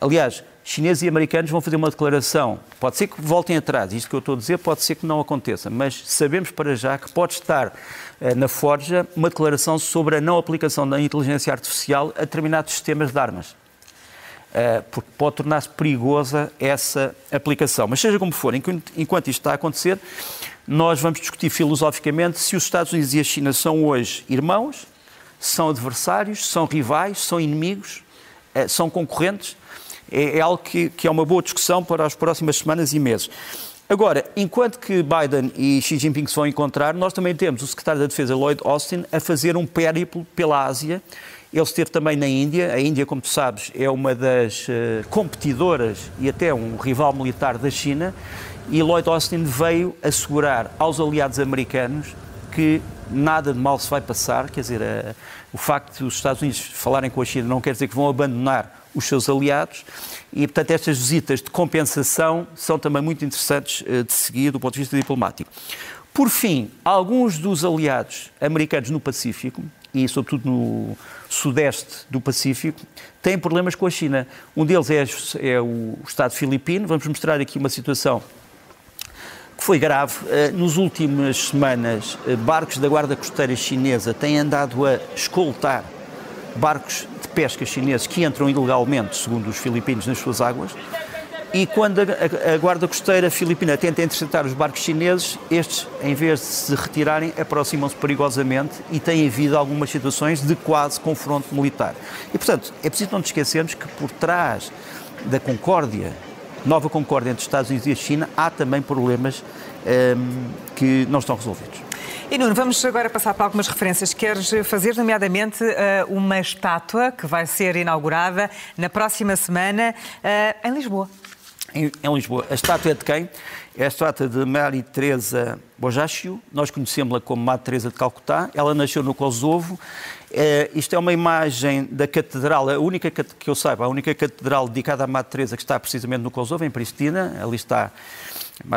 Speaker 2: Aliás, chineses e americanos vão fazer uma declaração. Pode ser que voltem atrás, isto que eu estou a dizer pode ser que não aconteça, mas sabemos para já que pode estar eh, na forja uma declaração sobre a não aplicação da inteligência artificial a determinados sistemas de armas. Uh, porque pode tornar-se perigosa essa aplicação. Mas seja como for, enquanto isto está a acontecer, nós vamos discutir filosoficamente se os Estados Unidos e a China são hoje irmãos, são adversários, são rivais, são inimigos, uh, são concorrentes é, é algo que, que é uma boa discussão para as próximas semanas e meses. Agora, enquanto que Biden e Xi Jinping se vão encontrar, nós também temos o secretário da Defesa, Lloyd Austin, a fazer um périplo pela Ásia. Ele esteve também na Índia. A Índia, como tu sabes, é uma das uh, competidoras e até um rival militar da China. E Lloyd Austin veio assegurar aos aliados americanos que nada de mal se vai passar. Quer dizer, uh, o facto de os Estados Unidos falarem com a China não quer dizer que vão abandonar os seus aliados. E, portanto, estas visitas de compensação são também muito interessantes eh, de seguir do ponto de vista diplomático. Por fim, alguns dos aliados americanos no Pacífico, e sobretudo no sudeste do Pacífico, têm problemas com a China. Um deles é, é o Estado filipino. Vamos mostrar aqui uma situação que foi grave. Eh, nos últimas semanas, eh, barcos da Guarda Costeira Chinesa têm andado a escoltar barcos de pesca chineses que entram ilegalmente, segundo os filipinos, nas suas águas. E quando a, a, Guarda Costeira Filipina tenta interceptar os barcos chineses, estes, em vez de se retirarem, aproximam-se perigosamente e têm havido algumas situações de quase confronto militar. E, portanto, é preciso não nos esquecermos que por trás da concórdia, nova concórdia entre os Estados Unidos e a China, há também problemas que não estão resolvidos.
Speaker 1: E Nuno, vamos agora passar para algumas referências. Queres fazer, nomeadamente, eh, uma estátua que vai ser inaugurada na próxima semana eh, em Lisboa
Speaker 2: em, em, Lisboa. A estátua é de quem? É a estátua de Maria Teresa Bojácio. Nós conhecemos-la como Madre Teresa de Calcutá. Ela nasceu no Kosovo. É, isto é uma imagem da catedral, a única que eu saiba, a única catedral dedicada à Madre Teresa que está precisamente no Kosovo, em Pristina. Ali está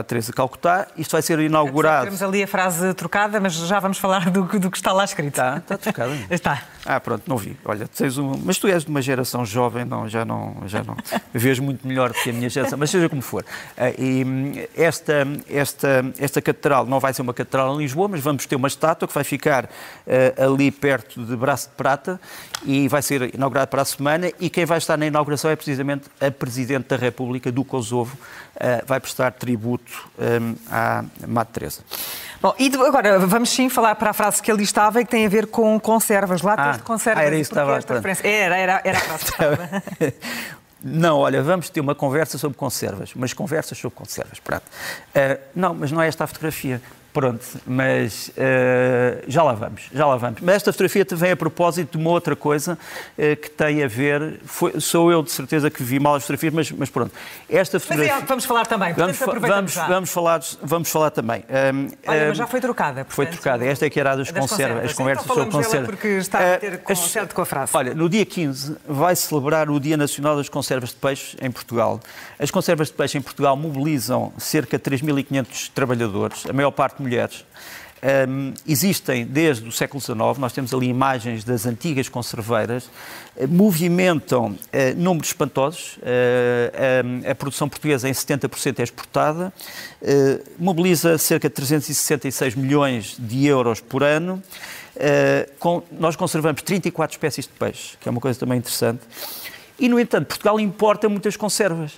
Speaker 2: Teresa de Calcutá. Isto vai ser inaugurado.
Speaker 1: Temos ali a frase trocada, mas já vamos falar do, do que está lá escrito.
Speaker 2: Está, está trocada.
Speaker 1: está.
Speaker 2: Ah, pronto, não vi. Olha, tens um... mas tu és de uma geração jovem, não, já não, já não. Vês muito melhor do que a minha geração, mas seja como for. Ah, e hum, esta, esta, esta catedral não vai ser uma catedral em Lisboa, mas vamos ter uma estátua que vai ficar uh, ali perto de Braço de Prata e vai ser inaugurada para a semana. E quem vai estar na inauguração é precisamente a Presidente da República do Kosovo, uh, vai prestar tributo um, à Madre Teresa.
Speaker 1: Bom, e agora vamos sim falar para a frase que ali estava e que tem a ver com conservas. Lá ah, de conservas.
Speaker 2: Ah, era isso estava. Esta
Speaker 1: referência. Era, era, era a frase que estava.
Speaker 2: Não, olha, vamos ter uma conversa sobre conservas, mas conversas sobre conservas, pronto. Uh, não, mas não é esta a fotografia. Pronto, mas uh, já lá vamos, já lá vamos. Mas esta fotografia vem a propósito de uma outra coisa uh, que tem a ver. Foi, sou eu de certeza que vi mal as fotografias, mas, mas pronto.
Speaker 1: Esta fotografia. Mas é algo que vamos falar também.
Speaker 2: Vamos, vamos, vamos, falar, vamos falar também.
Speaker 1: Um, Olha, um, mas já foi trocada. Portanto,
Speaker 2: foi trocada. Esta é que era a das, das conservas, as conversas
Speaker 1: então,
Speaker 2: sobre conservas.
Speaker 1: porque está a ter uh, concerto com a frase.
Speaker 2: Olha, no dia 15 vai celebrar o Dia Nacional das Conservas de Peixe em Portugal. As conservas de peixe em Portugal mobilizam cerca de 3.500 trabalhadores, a maior parte mulheres. Um, existem desde o século XIX, nós temos ali imagens das antigas conserveiras, uh, movimentam uh, números espantosos, uh, a produção portuguesa em 70% é exportada, mobiliza cerca de 366 milhões de euros por ano, com, nós conservamos 34 espécies de peixe, que é uma coisa também interessante, e no entanto Portugal importa muitas conservas.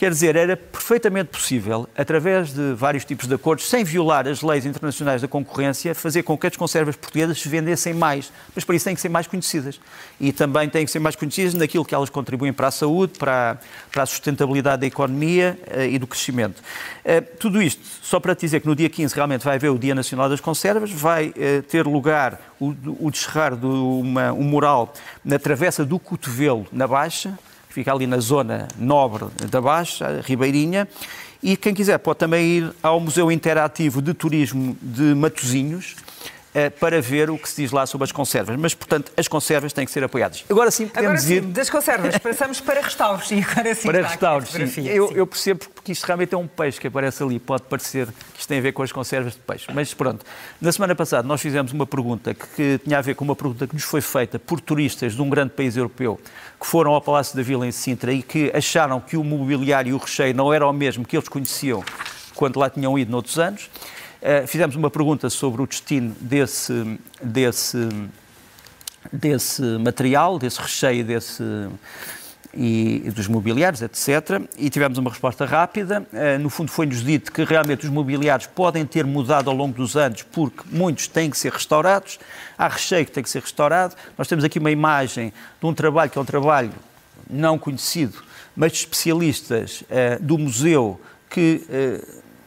Speaker 2: Quer dizer, era perfeitamente possível, através de vários tipos de acordos, sem violar as leis internacionais da concorrência, fazer com que as conservas portuguesas se vendessem mais. Mas para isso têm que ser mais conhecidas. E também têm que ser mais conhecidas naquilo que elas contribuem para a saúde, para, para a sustentabilidade da economia uh, e do crescimento. Uh, tudo isto, só para te dizer que no dia 15 realmente vai haver o Dia Nacional das Conservas, vai uh, ter lugar o, o descerrar de uma, um mural na Travessa do Cotovelo, na Baixa, que fica ali na zona nobre da Baixa, Ribeirinha. E quem quiser pode também ir ao Museu Interativo de Turismo de Matosinhos, para ver o que se diz lá sobre as conservas. Mas, portanto, as conservas têm que ser apoiadas. Agora sim, podemos
Speaker 1: agora, sim,
Speaker 2: ir...
Speaker 1: das conservas, passamos para restauros. E agora sim,
Speaker 2: para restauros, sim. Eu, eu, percebo que isto realmente é um peixe que aparece ali. Pode parecer que isto tem a ver com as conservas de peixe. Mas, pronto, na semana passada nós fizemos uma pergunta que, que tinha a ver com uma pergunta que nos foi feita por turistas de um grande país europeu que foram ao Palácio da Vila em Sintra e que acharam que o mobiliário e o recheio não era o mesmo que eles conheciam quando lá tinham ido noutros anos. Uh, fizemos uma pergunta sobre o destino desse, desse, desse material, desse recheio, desse, e, dos mobiliários, etc. E tivemos uma resposta rápida. Uh, no fundo, foi-nos dito que realmente os mobiliários podem ter mudado ao longo dos anos, porque muitos têm que ser restaurados. Há recheio que tem que ser restaurado. Nós temos aqui uma imagem de um trabalho que é um trabalho não conhecido, mas de especialistas uh, do museu que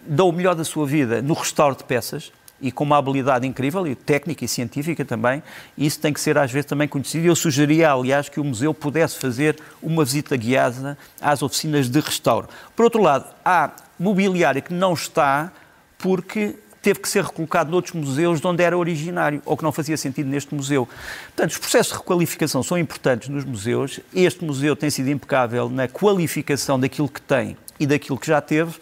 Speaker 2: dão o melhor da sua vida no restauro de peças e com uma habilidade incrível, e técnica e científica também, isso tem que ser às vezes também conhecido. Eu sugeria, aliás, que o museu pudesse fazer uma visita guiada às oficinas de restauro. Por outro lado, há mobiliário que não está porque teve que ser recolocado noutros museus de onde era originário, ou que não fazia sentido neste museu. Portanto, os processos de requalificação são importantes nos museus. Este museu tem sido impecável na qualificação daquilo que tem e daquilo que já teve.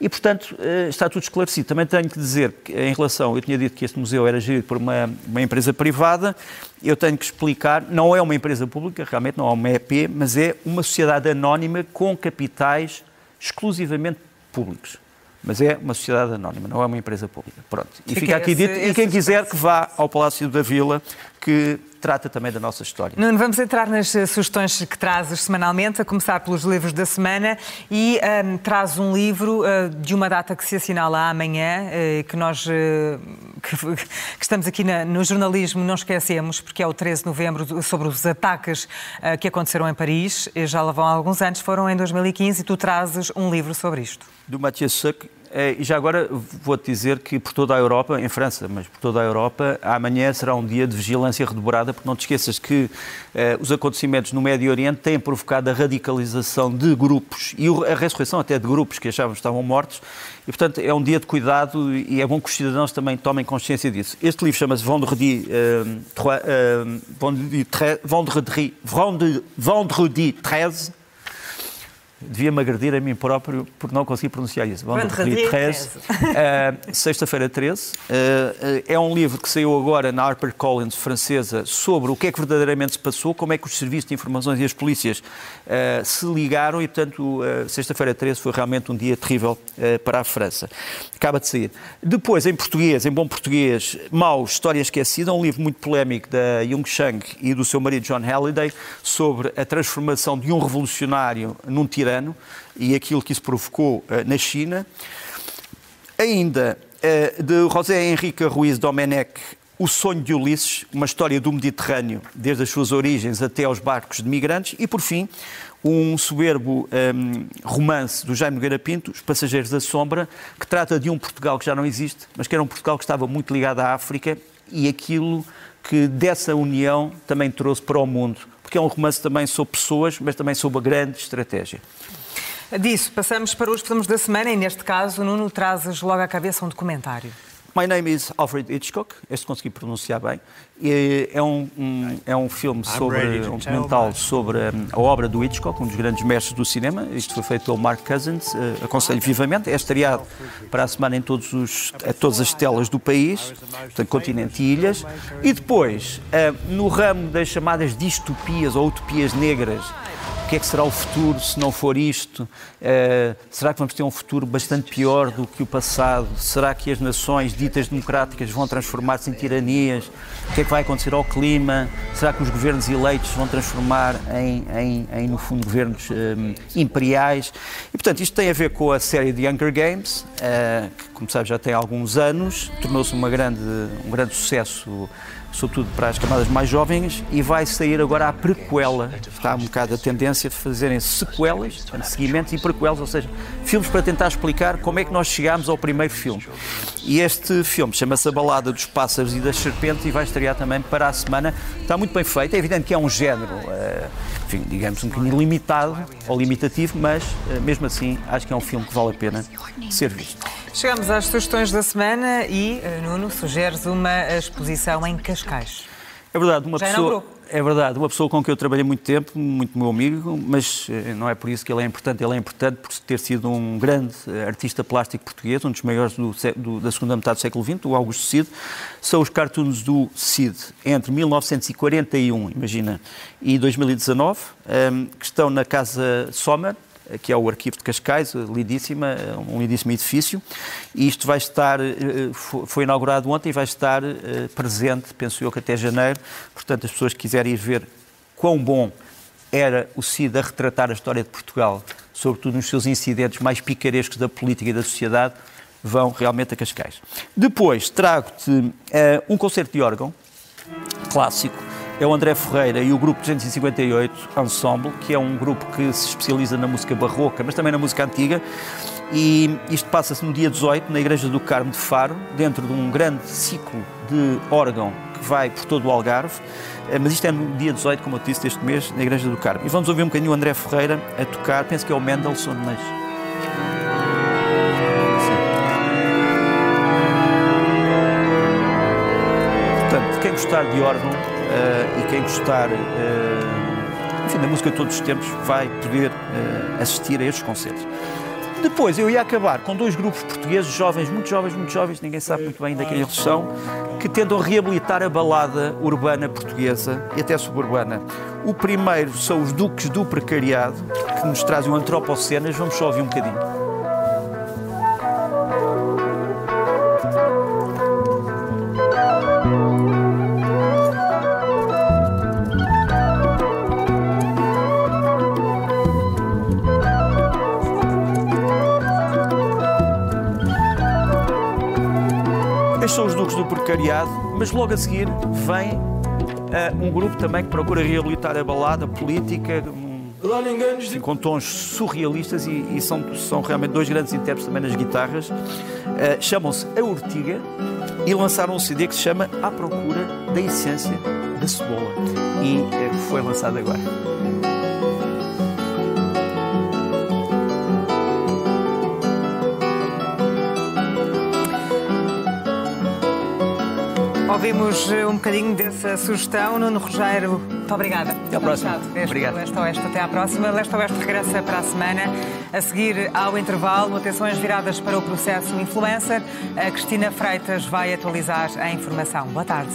Speaker 2: E, portanto, eh, está tudo esclarecido. Também tenho que dizer que, em relação, eu tinha dito que este museu era gerido por uma, uma empresa privada, eu tenho que explicar, não é uma empresa pública, realmente não é uma EP, mas é uma sociedade anónima com capitais exclusivamente públicos. Mas é uma sociedade anónima, não é uma empresa pública. Pronto. E fica, fica aqui esse, dito. Esse e quem quiser que vá ao Palácio da Vila, que trata também da nossa história.
Speaker 1: Nuno, vamos entrar nas eh, sugestões que trazes semanalmente, a começar pelos livros da semana, e um, ehm, traz um livro uh, de uma data que se assinala amanhã, uh, que nós uh, que, que, estamos aqui na, no jornalismo não esquecemos, porque é o 13 de novembro, sobre os ataques que aconteceram em Paris, já lá vão há alguns anos, foram em 2015, e tu trazes um livro sobre isto.
Speaker 2: Do Mathieu Suc, é, e já agora vou-te dizer que por toda a Europa, em França, mas por toda a Europa, amanhã será um dia de vigilância redobrada, porque não te esqueças que eh, os acontecimentos no Médio Oriente têm provocado a radicalização de grupos e a ressurreição até de grupos que achavam que estavam mortos. E, portanto, é um dia de cuidado e é bom que os cidadãos também tomem consciência disso. Este livro chama-se Vendredi, uh, Vendredi, Vendredi, Vendredi 13 devia-me agredir a mim próprio por não conseguir pronunciar isso.
Speaker 1: Vendredi 13,
Speaker 2: uh, sexta-feira 13. Uh, é um livro que saiu agora na HarperCollins francesa sobre o que é que verdadeiramente se passou, como é que os serviços de informações e as polícias uh, se ligaram e, portanto, sexta-feira 13 foi realmente um dia terrível para a França. Acaba de sair. Depois, em português, em bom português, Mau, História Esquecida, um livro muito polémico da Jung Chang e do seu marido John Halliday sobre a transformação de um revolucionário num tirano e aquilo que isso provocou eh, na China. Ainda eh, de José Henrique Ruiz Domenech, O Sonho de Ulisses, uma história do Mediterrâneo, desde as suas origens até aos barcos de migrantes. E, por fim, um soberbo um, ehm, romance do Jaime Nogueira Pinto, Os Passageiros da Sombra, que trata de um Portugal que já não existe, mas que era um Portugal que estava muito ligado à África e aquilo que dessa união também trouxe para o mundo porque é um romance também sobre pessoas, mas também sobre a grande estratégia.
Speaker 1: Disso, passamos para os filmes da semana e, neste caso, Nuno, trazes logo à cabeça um documentário.
Speaker 2: My Name is Alfred Hitchcock, este consegui pronunciar bem. É um, um, é um filme sobre, um documental sobre hum, a obra do Hitchcock, um dos grandes mestres do cinema. Isto foi feito pelo Mark Cousins, uh, aconselho vivamente. É estreado para a semana em todos os, a todas as telas do país, portanto, continente e ilhas. E depois, uh, no ramo das chamadas distopias ou utopias negras, que é que será o futuro se não for isto? Uh, será que vamos ter um futuro bastante pior do que o passado? Será que as nações ditas democráticas vão transformar-se em tiranias? O que é que vai acontecer ao clima? Será que os governos eleitos vão transformar em, em, em no fundo, governos um, imperiais? E, portanto, isto tem a ver com a série de Hunger Games, uh, que, como sabe, já tem alguns anos, tornou-se um grande sucesso sobretudo para as camadas mais jovens, e vai sair agora a prequela. Está um bocado a tendência de fazerem sequelas, seguimentos e prequelas, ou seja, filmes para tentar explicar como é que nós chegámos ao primeiro filme. E este filme chama-se A Balada dos Pássaros e das Serpentes e vai estrear também para a semana. Está muito bem feito, é evidente que é um género, eh, enfim, digamos um bocadinho limitado ou limitativo, mas eh, mesmo assim acho que é um filme que vale a pena ser visto.
Speaker 1: Chegamos às sugestões da semana e, eh, Nuno, sugeres uma exposição em Cascais.
Speaker 2: É verdade, uma Já pessoa. É verdade, uma pessoa com quem eu trabalhei muito tempo, muito meu amigo, mas eh, não é por isso que ele é importante. Ele é importante por ter sido um grande eh, artista plástico português, um dos maiores do, do, da segunda metade do século XX, o Augusto Cid. São os cartoons do Cid entre 1941, imagina, e 2019, que estão na Casa Sommer, que é o Arquivo de Cascais, lindíssima, um lindíssimo edifício. E isto vai estar, eh, foi inaugurado ontem e vai estar eh, presente, penso eu, que até janeiro. Portanto, as pessoas que quiserem ir ver quão bom era o CID a retratar a história de Portugal, sobretudo nos seus incidentes mais picarescos da política e da sociedade, vão realmente a Cascais. Depois trago-te uh, um concerto de órgão clássico é o André Ferreira e o grupo 258 Ensemble, que é um grupo que se especializa na música barroca, mas também na música antiga. E isto passa-se no dia 18, na Igreja do Carmo de Faro, dentro de um grande ciclo de órgão que vai por todo o Algarve. Eh, mas isto é no dia 18, como eu disse, deste mês, na Igreja do Carmo. E vamos ouvir um bocadinho o André Ferreira a tocar, penso que é o Mendelssohn, mas Portanto, quem gostar de órgão e quem gostar uh, enfim, da música de todos os tempos vai poder uh, assistir a estes concertos. Depois eu ia acabar com dois grupos portugueses, jovens, muito jovens, muito jovens, ninguém sabe muito bem ainda quem eles são, que tentam reabilitar a balada urbana portuguesa e até suburbana. O primeiro são os Duques do Precariado, que nos trazem um antropocenas, vamos só ouvir um bocadinho. Precariado, mas logo a seguir vem uh, um grupo também que procura reabilitar a balada política, um, com tons surrealistas e, e, são, são realmente dois grandes intérpretes também nas guitarras. Uh, Chamam-se A Ortiga e lançaram um CD que se chama À Procura da Essência da Cebola e uh, foi lançado agora.
Speaker 1: Ouvimos eh, um bocadinho dessa sugestão. Nuno Rogério, muito obrigada.
Speaker 2: Até à próxima.
Speaker 1: Obrigado. Leste Oeste, até à próxima. Leste Oeste regressa para a semana. A seguir ao intervalo, atenções viradas para o processo influencer. A Cristina Freitas vai atualizar a informação. Boa tarde.